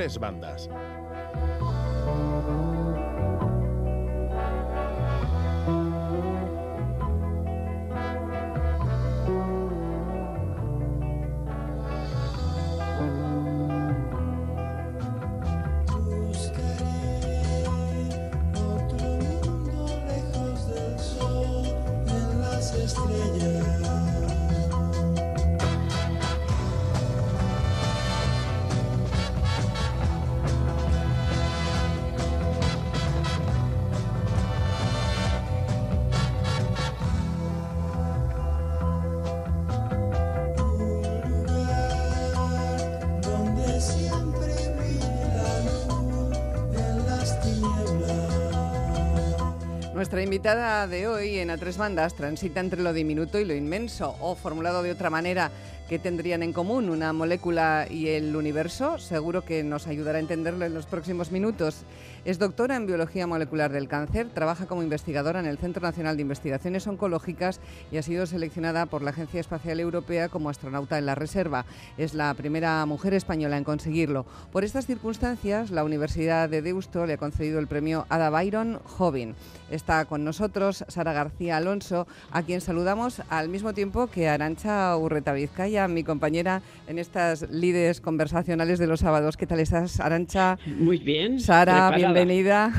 tres bandas. Nuestra invitada de hoy en A Tres Bandas transita entre lo diminuto y lo inmenso, o formulado de otra manera, ¿qué tendrían en común una molécula y el universo? Seguro que nos ayudará a entenderlo en los próximos minutos. Es doctora en Biología Molecular del Cáncer, trabaja como investigadora en el Centro Nacional de Investigaciones Oncológicas y ha sido seleccionada por la Agencia Espacial Europea como astronauta en la Reserva. Es la primera mujer española en conseguirlo. Por estas circunstancias, la Universidad de Deusto le ha concedido el premio Ada Byron Jovin. Está con nosotros Sara García Alonso, a quien saludamos al mismo tiempo que Arancha Urreta Vizcaya, mi compañera en estas lides conversacionales de los sábados. ¿Qué tal estás, Arancha? Muy bien. Sara, bienvenida.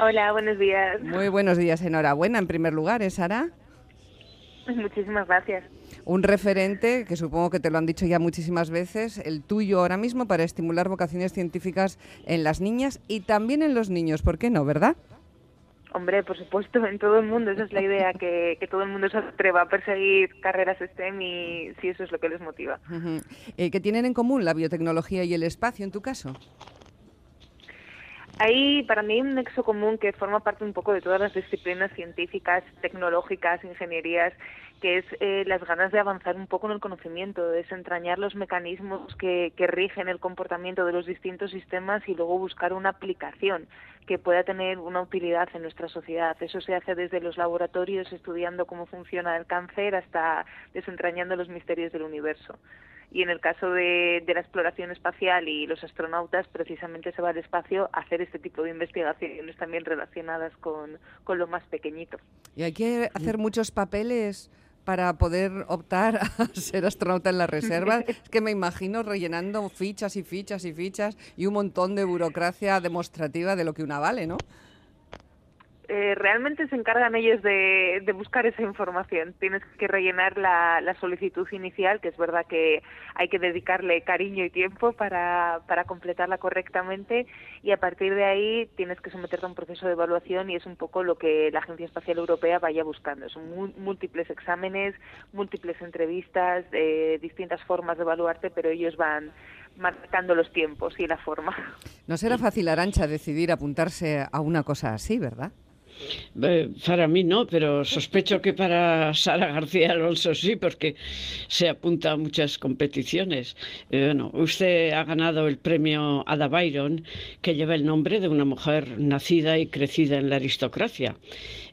Hola, buenos días. Muy buenos días, enhorabuena en primer lugar, ¿eh, Sara? Muchísimas gracias. Un referente, que supongo que te lo han dicho ya muchísimas veces, el tuyo ahora mismo para estimular vocaciones científicas en las niñas y también en los niños, ¿por qué no, verdad? Hombre, por supuesto, en todo el mundo. Esa es la idea, que, todo el mundo se atreva a perseguir carreras STEM y si eso es lo que les motiva. Eh, ¿Qué tienen en común la biotecnología y el espacio en tu caso? Hay para mí un nexo común que forma parte un poco de todas las disciplinas científicas, tecnológicas, ingenierías, que es eh, las ganas de avanzar un poco en el conocimiento, de desentrañar los mecanismos que, que rigen el comportamiento de los distintos sistemas y luego buscar una aplicación que pueda tener una utilidad en nuestra sociedad. Eso se hace desde los laboratorios estudiando cómo funciona el cáncer hasta desentrañando los misterios del universo y en el caso de, la exploración espacial y los astronautas precisamente se va al espacio a hacer este tipo de investigaciones también relacionadas con, lo más pequeñito. Y hay que hacer muchos papeles para poder optar a ser astronauta en la reserva. es que me imagino rellenando fichas y fichas y fichas y un montón de burocracia demostrativa de lo que una vale, ¿no? Eh, realmente se encargan ellos de, buscar esa información. Tienes que rellenar la, solicitud inicial, que es verdad que hay que dedicarle cariño y tiempo para, para completarla correctamente y a partir de ahí tienes que someterte a un proceso de evaluación y es un poco lo que la Agencia Espacial Europea vaya buscando. Son múltiples exámenes, múltiples entrevistas, eh, distintas formas de evaluarte, pero ellos van marcando los tiempos y la forma. No será fácil, Arancha, decidir apuntarse a una cosa así, ¿verdad? Para mí no, pero sospecho que para Sara García Alonso sí, porque se apunta a muchas competiciones. Eh, bueno, usted ha ganado el premio Ada Byron, que lleva el nombre de una mujer nacida y crecida en la aristocracia.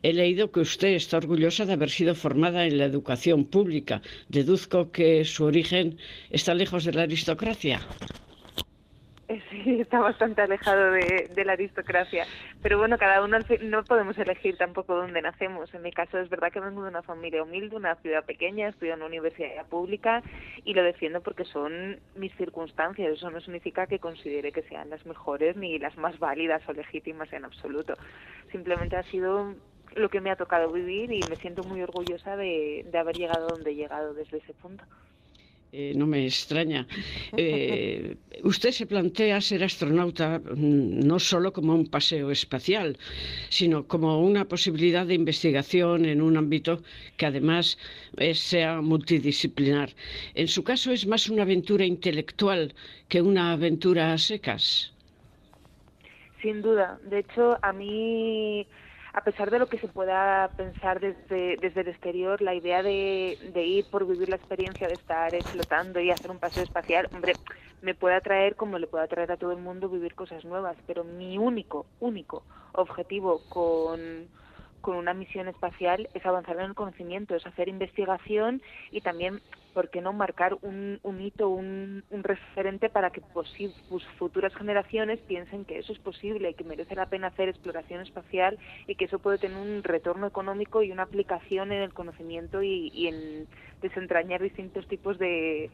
He leído que usted está orgullosa de haber sido formada en la educación pública. Deduzco que su origen está lejos de la aristocracia. Está bastante alejado de, la aristocracia. Pero bueno, cada uno no podemos elegir tampoco dónde nacemos. En mi caso es verdad que vengo de una familia humilde, una ciudad pequeña, estudio en una universidad pública y lo defiendo porque son mis circunstancias. Eso no significa que considere que sean las mejores ni las más válidas o legítimas en absoluto. Simplemente ha sido lo que me ha tocado vivir y me siento muy orgullosa de, de haber llegado donde he llegado desde ese punto. Eh, no me extraña. Eh, usted se plantea ser astronauta mm, no solo como un paseo espacial, sino como una posibilidad de investigación en un ámbito que además sea multidisciplinar. En su caso es más una aventura intelectual que una aventura a secas. Sin duda. De hecho, a mí a pesar de lo que se pueda pensar desde, desde el exterior, la idea de, ir por vivir la experiencia de estar explotando y hacer un paseo espacial, hombre, me puede atraer como le puede atraer a todo el mundo vivir cosas nuevas, pero mi único, único objetivo con, con una misión espacial es avanzar en el conocimiento, es hacer investigación y también ¿por qué no marcar un, un hito, un, un, referente para que pues, futuras generaciones piensen que eso es posible, que merece la pena hacer exploración espacial y que eso puede tener un retorno económico y una aplicación en el conocimiento y, y en desentrañar distintos tipos de,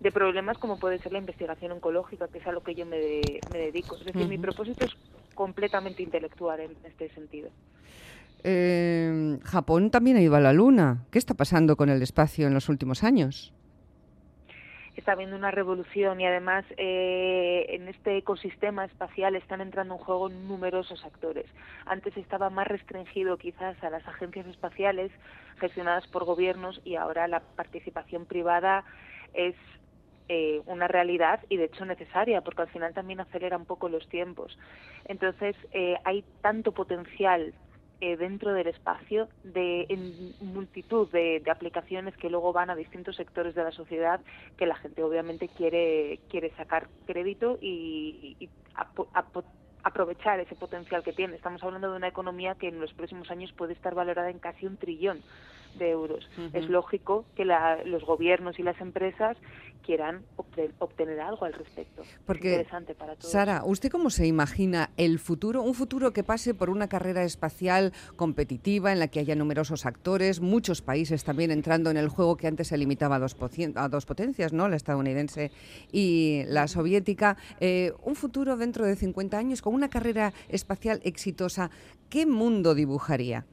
de problemas como puede ser la investigación oncológica, que es a lo que yo me, me dedico. Es decir, mi propósito es completamente intelectual en este sentido. Eh, Japón también ha ido a la Luna. ¿Qué está pasando con el espacio en los últimos años? está habiendo una revolución y además eh, en este ecosistema espacial están entrando en juego numerosos actores. Antes estaba más restringido quizás a las agencias espaciales gestionadas por gobiernos y ahora la participación privada es eh, una realidad y de hecho necesaria porque al final también acelera un poco los tiempos. Entonces eh, hay tanto potencial eh, dentro del espacio de en multitud de, aplicaciones que luego van a distintos sectores de la sociedad que la gente obviamente quiere quiere sacar crédito y, aprovechar ese potencial que tiene. Estamos hablando de una economía que en los próximos años puede estar valorada en casi un trillón de euros. Es lógico que los gobiernos y las empresas quieran obtener algo al respecto. Porque, interesante para todos. Sara, ¿usted cómo se imagina el futuro? Un futuro que pase por una carrera espacial competitiva en la que haya numerosos actores, muchos países también entrando en el juego que antes se limitaba a dos, a dos potencias, ¿no? la estadounidense y la soviética. Eh, un futuro dentro de 50 años con una carrera espacial exitosa. ¿Qué mundo dibujaría?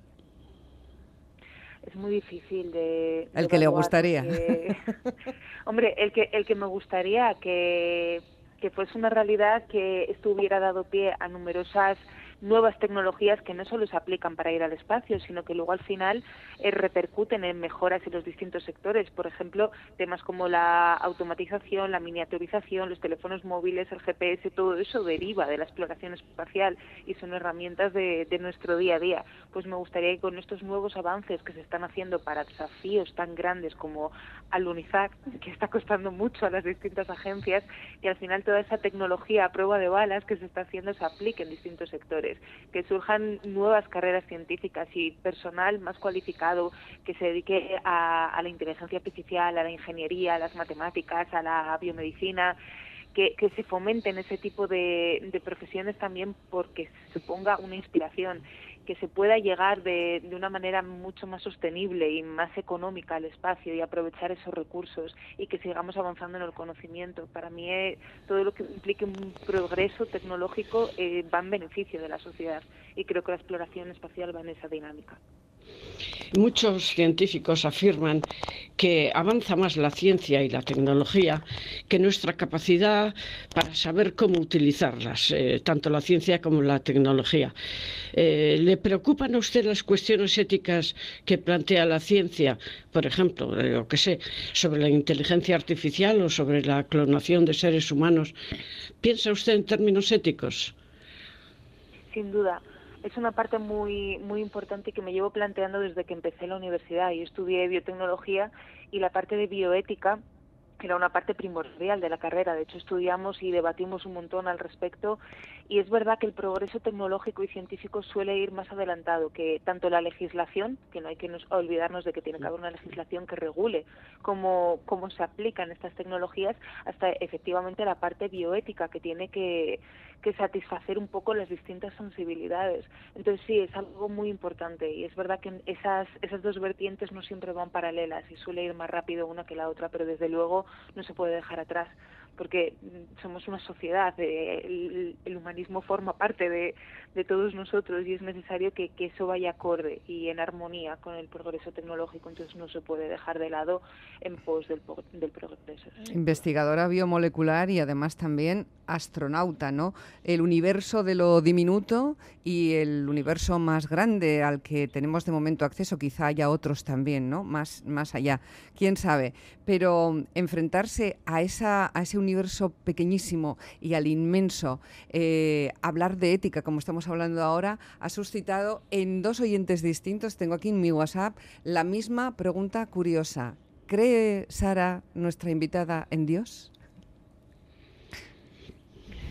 Es muy difícil de... El que le gustaría. hombre, el que, el que me gustaría que, que fuese una realidad que estuviera dado pie a numerosas nuevas tecnologías que no solo se aplican para ir al espacio, sino que luego al final eh, repercuten en mejoras en los distintos sectores. Por ejemplo, temas como la automatización, la miniaturización, los teléfonos móviles, el GPS, todo eso deriva de la exploración espacial y son herramientas de, nuestro día a día. Pues me gustaría que con estos nuevos avances que se están haciendo para desafíos tan grandes como alunizar, que está costando mucho a las distintas agencias, y al final toda esa tecnología a prueba de balas que se está haciendo se aplique en distintos sectores que surjan nuevas carreras científicas y personal más cualificado que se dedique a, la inteligencia artificial, a la ingeniería, a las matemáticas, a la biomedicina. Que, se fomenten ese tipo de, profesiones también porque se ponga una inspiración que se pueda llegar de, de, una manera mucho más sostenible y más económica al espacio y aprovechar esos recursos y que sigamos avanzando en el conocimiento. Para mí eh, todo lo que implique un progreso tecnológico eh, va en beneficio de la sociedad y creo que la exploración espacial va en esa dinámica. Muchos científicos afirman que avanza más la ciencia y la tecnología que nuestra capacidad para saber cómo utilizarlas, eh, tanto la ciencia como la tecnología. Eh, ¿Le preocupan a usted las cuestiones éticas que plantea la ciencia? Por ejemplo, lo que sé, sobre la inteligencia artificial o sobre la clonación de seres humanos. ¿Piensa usted en términos éticos? Sin duda es una parte muy muy importante que me llevo planteando desde que empecé la universidad. y estudié biotecnología y la parte de bioética era una parte primordial de la carrera. De hecho, estudiamos y debatimos un montón al respecto. Y es verdad que el progreso tecnológico y científico suele ir más adelantado que tanto la legislación, que no hay que olvidarnos de que tiene que haber una legislación que regule cómo, cómo se aplican estas tecnologías, hasta efectivamente la parte bioética que tiene que, que satisfacer un poco las distintas sensibilidades. Entonces sí, es algo muy importante y es verdad que esas, esas dos vertientes no siempre van paralelas y suele ir más rápido una que la otra, pero desde luego no se puede dejar atrás porque somos una sociedad, eh, el, humanismo forma parte de, todos nosotros y es necesario que, eso vaya acorde y en armonía con el progreso tecnológico, entonces no se puede dejar de lado en pos del, del progreso. Investigadora biomolecular y además también astronauta, ¿no? El universo de lo diminuto y el universo más grande al que tenemos de momento acceso, quizá haya otros también, ¿no? Más, más allá, quién sabe. Pero enfrentarse a, esa, a ese universo pequeñísimo y al inmenso, eh, hablar de ética, como estamos hablando ahora, ha suscitado en dos oyentes distintos, tengo aquí en mi WhatsApp, la misma pregunta curiosa. ¿Cree Sara, nuestra invitada, en Dios?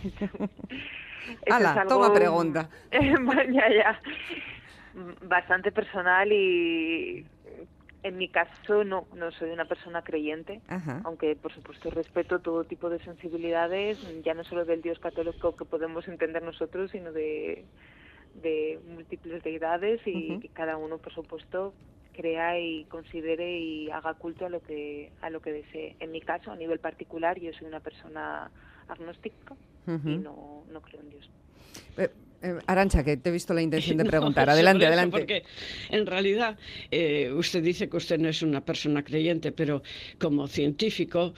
Hala, toma pregunta. ya, ya. Bastante personal y en mi caso no, no soy una persona creyente, aunque por supuesto respeto todo tipo de sensibilidades, ya no solo del Dios católico que podemos entender nosotros, sino de, de múltiples deidades y que cada uno por supuesto crea y considere y haga culto a lo que a lo que desee. En mi caso, a nivel particular, yo soy una persona agnóstica y no, no creo en Dios. Eh, eh, Arancha, que te he visto la intención de preguntar. adelante, adelante. Porque en realidad eh, usted dice que usted no es una persona creyente, pero como científico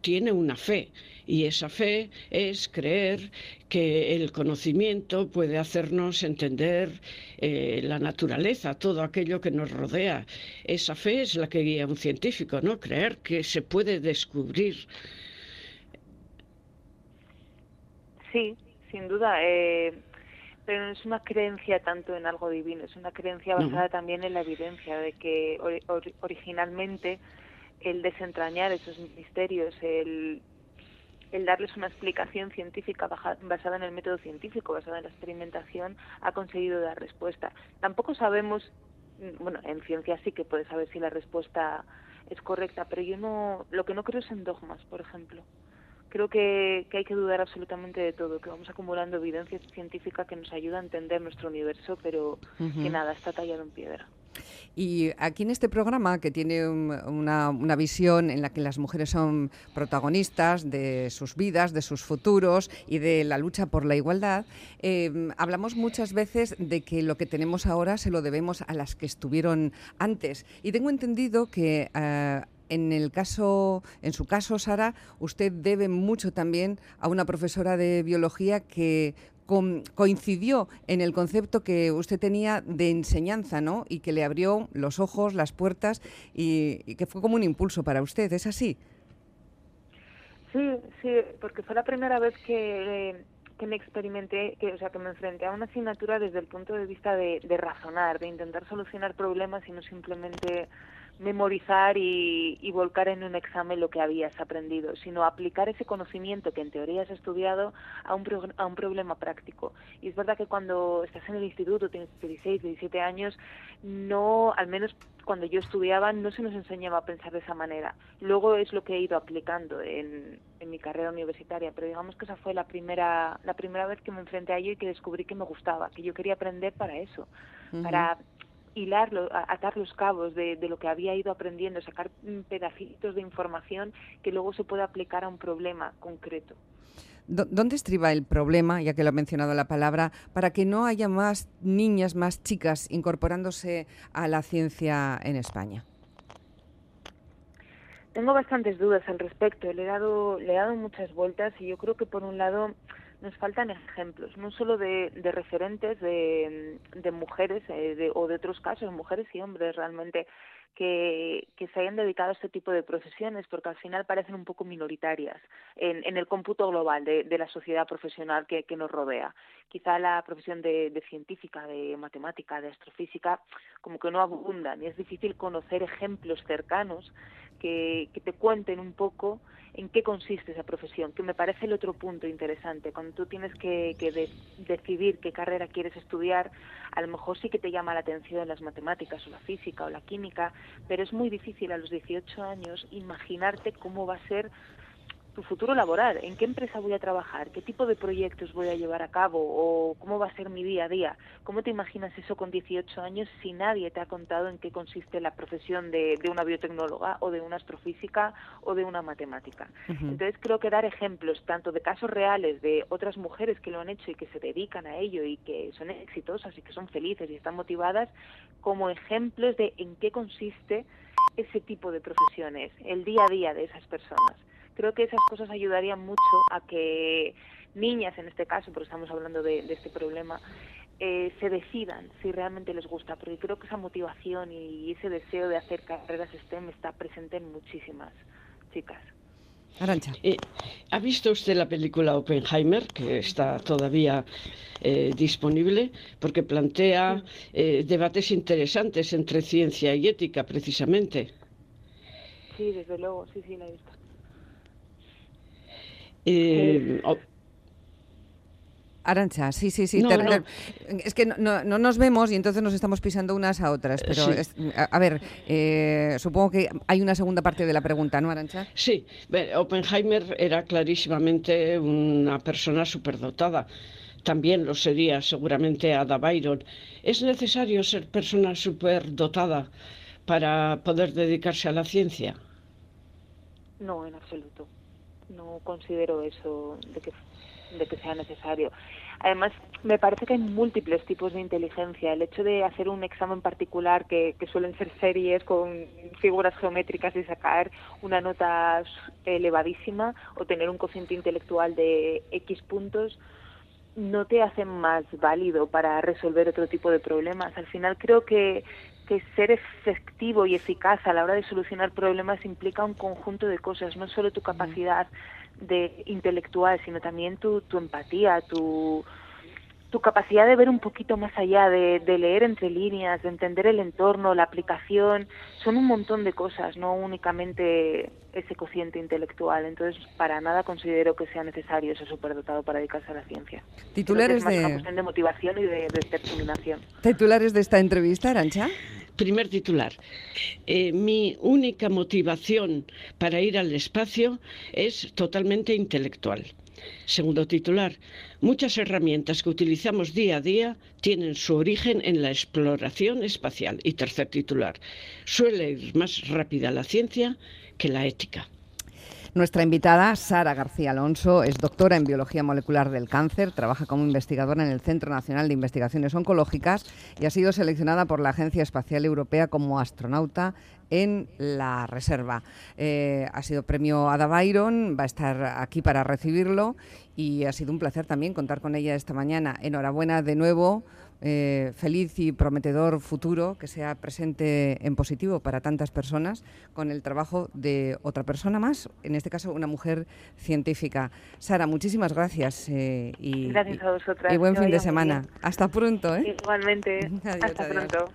tiene una fe y esa fe es creer que el conocimiento puede hacernos entender eh, la naturaleza, todo aquello que nos rodea. Esa fe es la que guía a un científico, ¿no? Creer que se puede descubrir. Sí, sin duda. Eh, pero no es una creencia tanto en algo divino, es una creencia basada también en la evidencia de que originalmente el desentrañar esos misterios, el, el darles una explicación científica basada en el método científico, basada en la experimentación, ha conseguido dar respuesta. Tampoco sabemos, mm, bueno, en ciencia sí que puedes saber si la respuesta es correcta, pero yo no, lo que no creo es en dogmas, por ejemplo creo que, hay que dudar absolutamente de todo, que vamos acumulando evidencia científica que nos ayuda a entender nuestro universo, pero que nada, está tallado en piedra. Y aquí en este programa, que tiene una, visión en la que las mujeres son protagonistas de sus vidas, de sus futuros y de la lucha por la igualdad, eh, hablamos muchas veces de que lo que tenemos ahora se lo debemos a las que estuvieron antes. Y tengo entendido que eh, en el caso, en su caso, Sara, usted debe mucho también a una profesora de biología que coincidió en el concepto que usted tenía de enseñanza, ¿no? Y que le abrió los ojos, las puertas y, que fue como un impulso para usted. ¿Es así? Sí, sí, porque fue la primera vez que, me experimenté, que, o sea, que me enfrenté a una asignatura desde el punto de vista de razonar, de intentar solucionar problemas y no simplemente memorizar y, volcar en un examen lo que habías aprendido, sino aplicar ese conocimiento que en teoría has estudiado a un, a un problema práctico. Y es verdad que cuando estás en el instituto, tienes 16, 17 años, no, al menos cuando yo estudiaba, no se nos enseñaba a pensar de esa manera. Luego es lo que he ido aplicando en, en mi carrera universitaria, pero digamos que esa fue la primera, la primera vez que me enfrenté a ello y que descubrí que me gustaba, que yo quería aprender para eso, para hilarlo, atar los cabos de, lo que había ido aprendiendo, sacar pedacitos de información que luego se puede aplicar a un problema concreto. ¿Dónde estriba el problema, ya que lo ha mencionado la palabra, para que no haya más niñas, más chicas incorporándose a la ciencia en España? Tengo bastantes dudas al respecto. Le he dado, le he dado muchas vueltas y yo creo que por un lado nos faltan ejemplos, no solo de, referentes de, mujeres eh, o de otros casos, mujeres y hombres realmente, que, se hayan dedicado a este tipo de profesiones, porque al final parecen un poco minoritarias en, el cómputo global de, la sociedad profesional que, nos rodea. Quizá la profesión de, de, científica, de matemática, de astrofísica, como que no abundan y es difícil conocer ejemplos cercanos que, te cuenten un poco en qué consiste esa profesión, que me parece el otro punto interesante. Cuando tú tienes que, decidir qué carrera quieres estudiar, a lo mejor sí que te llama la atención las matemáticas o la física o la química, pero es muy difícil a los 18 años imaginarte cómo va a ser tu futuro laboral, en qué empresa voy a trabajar, qué tipo de proyectos voy a llevar a cabo o cómo va a ser mi día a día. ¿Cómo te imaginas eso con 18 años si nadie te ha contado en qué consiste la profesión de, una biotecnóloga o de una astrofísica o de una matemática? Entonces creo que dar ejemplos tanto de casos reales de otras mujeres que lo han hecho y que se dedican a ello y que son exitosas y que son felices y están motivadas como ejemplos de en qué consiste ese tipo de profesiones, el día a día de esas personas creo que esas cosas ayudarían mucho a que niñas, en este caso, porque estamos hablando de, este problema, eh, se decidan si realmente les gusta, porque creo que esa motivación y ese deseo de hacer carreras STEM está presente en muchísimas chicas. Arancha. Eh, ¿Ha visto usted la película Oppenheimer, que está todavía eh, disponible? Porque plantea debates interesantes entre ciencia y ética, precisamente. Sí, desde luego, sí, sí, la he visto. Eh, Arancha, sí, sí, sí. Es que no, nos vemos y entonces nos estamos pisando unas a otras. Pero, a, ver, eh, supongo que hay una segunda parte de la pregunta, ¿no, Arancha? Sí, Oppenheimer era clarísimamente una persona superdotada. También lo sería seguramente Ada Byron. ¿Es necesario ser persona superdotada para poder dedicarse a la ciencia? No, en absoluto. No considero eso de que de que sea necesario. Además, me parece que hay múltiples tipos de inteligencia. El hecho de hacer un examen particular que, que suelen ser series con figuras geométricas y sacar una nota elevadísima o tener un cociente intelectual de X puntos no te hace más válido para resolver otro tipo de problemas. Al final creo que, que ser efectivo y eficaz a la hora de solucionar problemas implica un conjunto de cosas, no solo tu capacidad de intelectual, sino también tu, tu empatía, tu, tu capacidad de ver un poquito más allá, de, de, leer entre líneas, de entender el entorno, la aplicación, son un montón de cosas, no únicamente ese cociente intelectual. Entonces, para nada considero que sea necesario ese superdotado para dedicarse a la ciencia. Titulares es de... Una cuestión de motivación y de, determinación. Titulares de esta entrevista, Arancha. Primer titular. Eh, mi única motivación para ir al espacio es totalmente intelectual. Segundo titular. Muchas herramientas que utilizamos día a día tienen su origen en la exploración espacial. Y tercer titular. Suele ir más rápida la ciencia que la ética. Nuestra invitada, Sara García Alonso, es doctora en Biología Molecular del Cáncer, trabaja como investigadora en el Centro Nacional de Investigaciones Oncológicas y ha sido seleccionada por la Agencia Espacial Europea como astronauta en la reserva. Eh, ha sido premio Ada Byron, va a estar aquí para recibirlo y ha sido un placer también contar con ella esta mañana. Enhorabuena de nuevo eh, feliz y prometedor futuro que sea presente en positivo para tantas personas con el trabajo de otra persona más, en este caso una mujer científica. Sara, muchísimas gracias. Eh, y, gracias a vosotras. Y buen fin de semana. Hasta pronto. ¿eh? Igualmente. Hasta pronto.